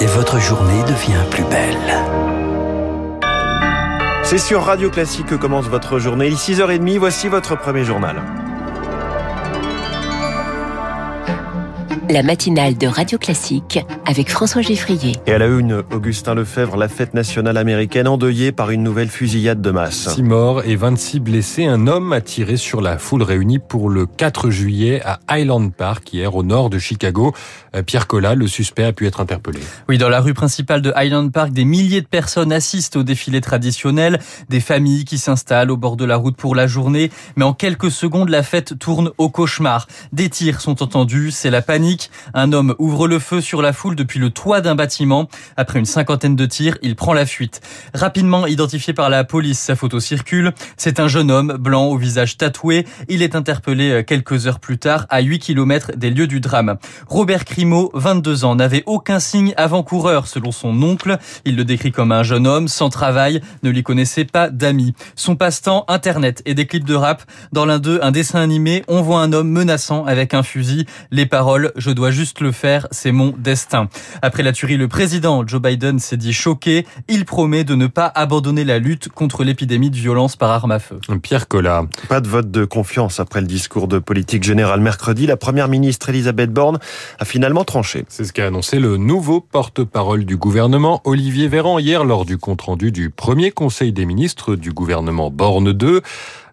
et votre journée devient plus belle. C'est sur Radio Classique que commence votre journée. Il est 6h30, voici votre premier journal. La matinale de Radio Classique avec François Geffrier. Et à la une, Augustin Lefebvre, la fête nationale américaine endeuillée par une nouvelle fusillade de masse. 6 morts et 26 blessés. Un homme a tiré sur la foule réunie pour le 4 juillet à Highland Park, hier au nord de Chicago. Euh, Pierre Collat, le suspect, a pu être interpellé. Oui, dans la rue principale de Highland Park, des milliers de personnes assistent au défilé traditionnel, des familles qui s'installent au bord de la route pour la journée. Mais en quelques secondes, la fête tourne au cauchemar. Des tirs sont entendus, c'est la panique. Un homme ouvre le feu sur la foule depuis le toit d'un bâtiment. Après une cinquantaine de tirs, il prend la fuite. Rapidement identifié par la police, sa photo circule. C'est un jeune homme blanc au visage tatoué. Il est interpellé euh, quelques heures plus tard à 8 km des lieux du drame. Robert Crimo, 22 ans, n'avait aucun signe avant-coureur selon son oncle. Il le décrit comme un jeune homme sans travail, ne lui connaissait pas d'amis. Son passe-temps, Internet et des clips de rap. Dans l'un d'eux, un dessin animé, on voit un homme menaçant avec un fusil. Les paroles, dois juste le faire, c'est mon destin. Après la tuerie, le président Joe Biden s'est dit choqué. Il promet de ne pas abandonner la lutte contre l'épidémie de violence par arme à feu. Pierre Collat. Pas de vote de confiance après le discours de politique générale mercredi. La première ministre Elisabeth Borne a finalement tranché. C'est ce qu'a annoncé le nouveau porte-parole du gouvernement, Olivier Véran, hier lors du compte-rendu du premier conseil des ministres du gouvernement Borne 2.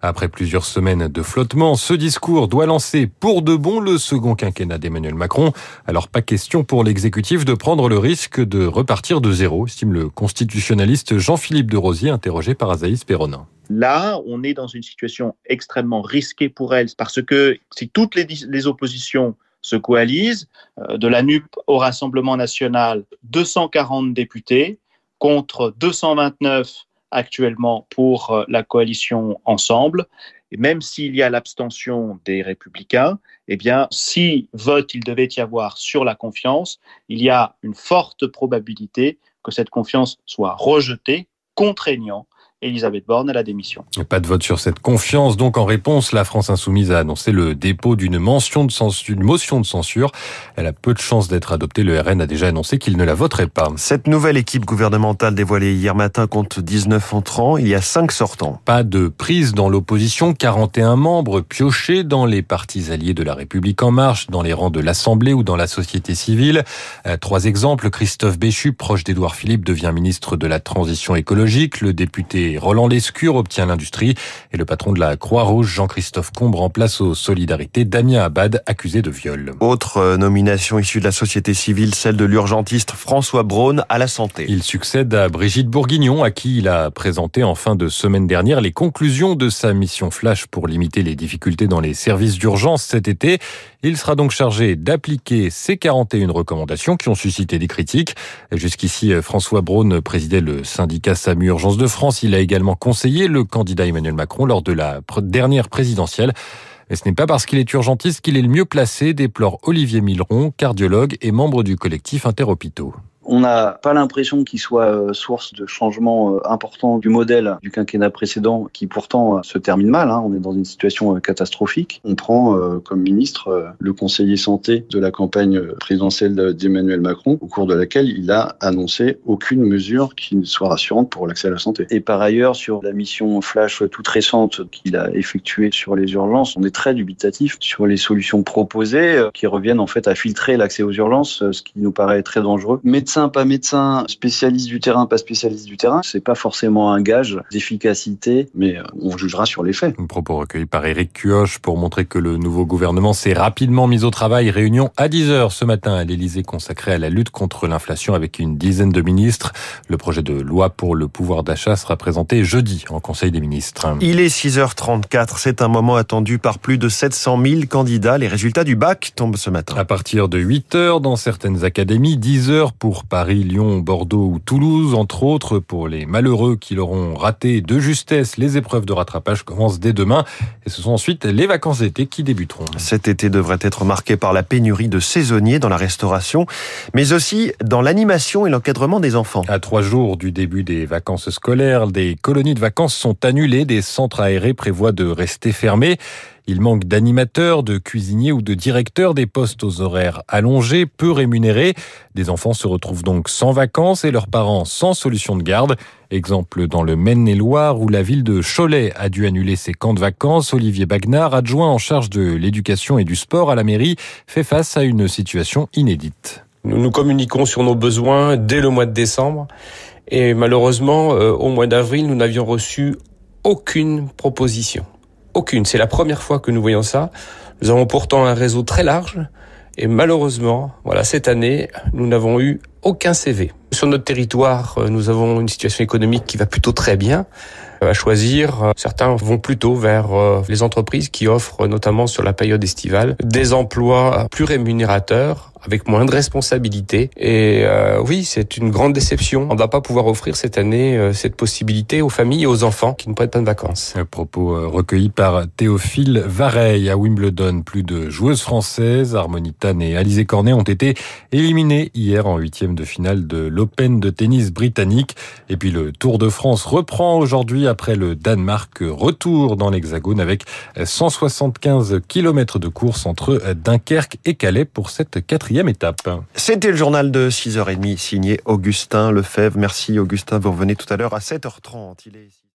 Après plusieurs semaines de flottement, ce discours doit lancer pour de bon le second quinquennat d'Emmanuel Macron. Alors pas question pour l'exécutif de prendre le risque de repartir de zéro, estime le constitutionnaliste Jean-Philippe de Rosier, interrogé par Azaïs Perronin. Là, on est dans une situation extrêmement risquée pour elle, parce que si toutes les, oppositions se coalisent, euh, de la NUP au Rassemblement national, 240 députés contre 229 actuellement pour euh, la coalition Ensemble. Et même s'il y a l'abstention des républicains, eh bien, si vote il devait y avoir sur la confiance, il y a une forte probabilité que cette confiance soit rejetée, contraignant Elisabeth Borne à la démission. Pas de vote sur cette confiance. Donc, en réponse, la France Insoumise a annoncé le dépôt d'une mention de censure, une motion de censure. Elle a peu de chances d'être adoptée. Le RN a déjà annoncé qu'il ne la voterait pas. Cette nouvelle équipe gouvernementale dévoilée hier matin compte 19 entrants. Il y a 5 sortants. Pas de prise dans l'opposition. 41 membres piochés dans les partis alliés de la République En Marche, dans les rangs de l'Assemblée ou dans la société civile. Euh, trois exemples. Christophe Béchu, proche d'Édouard Philippe, devient ministre de la Transition écologique. Le député Roland Lescure obtient l'industrie et le patron de la Croix-Rouge, Jean-Christophe Combe, remplace aux Solidarités Damien Abad, accusé de viol. Autre euh, nomination issue de la société civile, celle de l'urgentiste François Braun à la santé. Il succède à Brigitte Bourguignon, à qui il a présenté en fin de semaine dernière les conclusions de sa mission flash pour limiter les difficultés dans les services d'urgence cet été. Il sera donc chargé d'appliquer ces 41 recommandations qui ont suscité des critiques. Jusqu'ici, François Braun présidait le syndicat SAMU Urgence de France. Il a également conseillé le candidat Emmanuel Macron lors de la dernière présidentielle. Et ce n'est pas parce qu'il est urgentiste qu'il est le mieux placé, déplore Olivier Milleron, cardiologue et membre du collectif Interhôpitaux. On n'a pas l'impression qu'il soit euh, source de changement euh, important du modèle du quinquennat précédent, qui pourtant euh, se termine mal. Hein. On est dans une situation catastrophique. On prend comme ministre le conseiller santé de la campagne présidentielle d'Emmanuel Macron, au cours de laquelle il a annoncé aucune mesure qui ne soit rassurante pour l'accès à la santé. Et par ailleurs, sur la mission flash toute récente qu'il a effectuée sur les urgences, on est très dubitatif sur les solutions proposées qui reviennent en fait à filtrer l'accès aux urgences, ce qui nous paraît très dangereux. Médecin pas médecin, spécialiste du terrain, pas spécialiste du terrain, c'est pas forcément un gage d'efficacité, mais euh, on jugera sur les faits. Un propos recueilli par Éric Cuoche pour montrer que le nouveau gouvernement s'est rapidement mis au travail. Réunion à 10h ce matin à l'Élysée consacrée à la lutte contre l'inflation avec une dizaine de ministres. Le projet de loi pour le pouvoir d'achat sera présenté jeudi en Conseil des ministres. Il est 6h34. C'est un moment attendu par plus de 700 000 candidats. Les résultats du bac tombent ce matin. À partir de 8h dans certaines académies, 10h pour Paris, Lyon, Bordeaux ou Toulouse, entre autres. Pour les malheureux qui l'auront raté de justesse, les épreuves de rattrapage commencent dès demain. Et ce sont ensuite les vacances d'été qui débuteront. Cet été devrait être marqué par la pénurie de saisonniers dans la restauration, mais aussi dans l'animation et l'encadrement des enfants. À trois jours du début des vacances scolaires, des colonies de vacances sont annulées, des centres aérés prévoient de rester fermés. Il manque d'animateurs, de cuisiniers ou de directeurs, des postes aux horaires allongés, peu rémunérés. Des enfants se retrouvent donc sans vacances et leurs parents sans solution de garde. Exemple dans le Maine-et-Loire où la ville de Cholet a dû annuler ses camps de vacances. Olivier Bagnard, adjoint en charge de l'éducation et du sport à la mairie, fait face à une situation inédite. Nous nous communiquons sur nos besoins dès le mois de décembre et malheureusement euh, au mois d'avril nous n'avions reçu aucune proposition. Aucune. C'est la première fois que nous voyons ça. Nous avons pourtant un réseau très large et malheureusement, voilà, cette année, nous n'avons eu aucun CV. Sur notre territoire, euh, nous avons une situation économique qui va plutôt très bien. Euh, à choisir, euh, certains vont plutôt vers les entreprises qui offrent, notamment sur la période estivale, des emplois plus rémunérateurs avec moins de responsabilités. Et oui, c'est une grande déception. On ne va pas pouvoir offrir cette année cette possibilité aux familles et aux enfants qui ne prennent pas de vacances. Un propos recueilli par Théophile Vareille à Wimbledon. Plus de joueuses françaises, Harmonie Tan et Alizé Cornet ont été éliminées hier en huitième de finale de l'Open de tennis britannique. Et puis le Tour de France reprend aujourd'hui après le Danemark. Retour dans l'Hexagone avec 175 km de course entre Dunkerque et Calais pour cette quatrième étape. C'était le journal de 6h30 signé Augustin Lefebvre. Merci Augustin, vous revenez tout à l'heure à 7h30. Il est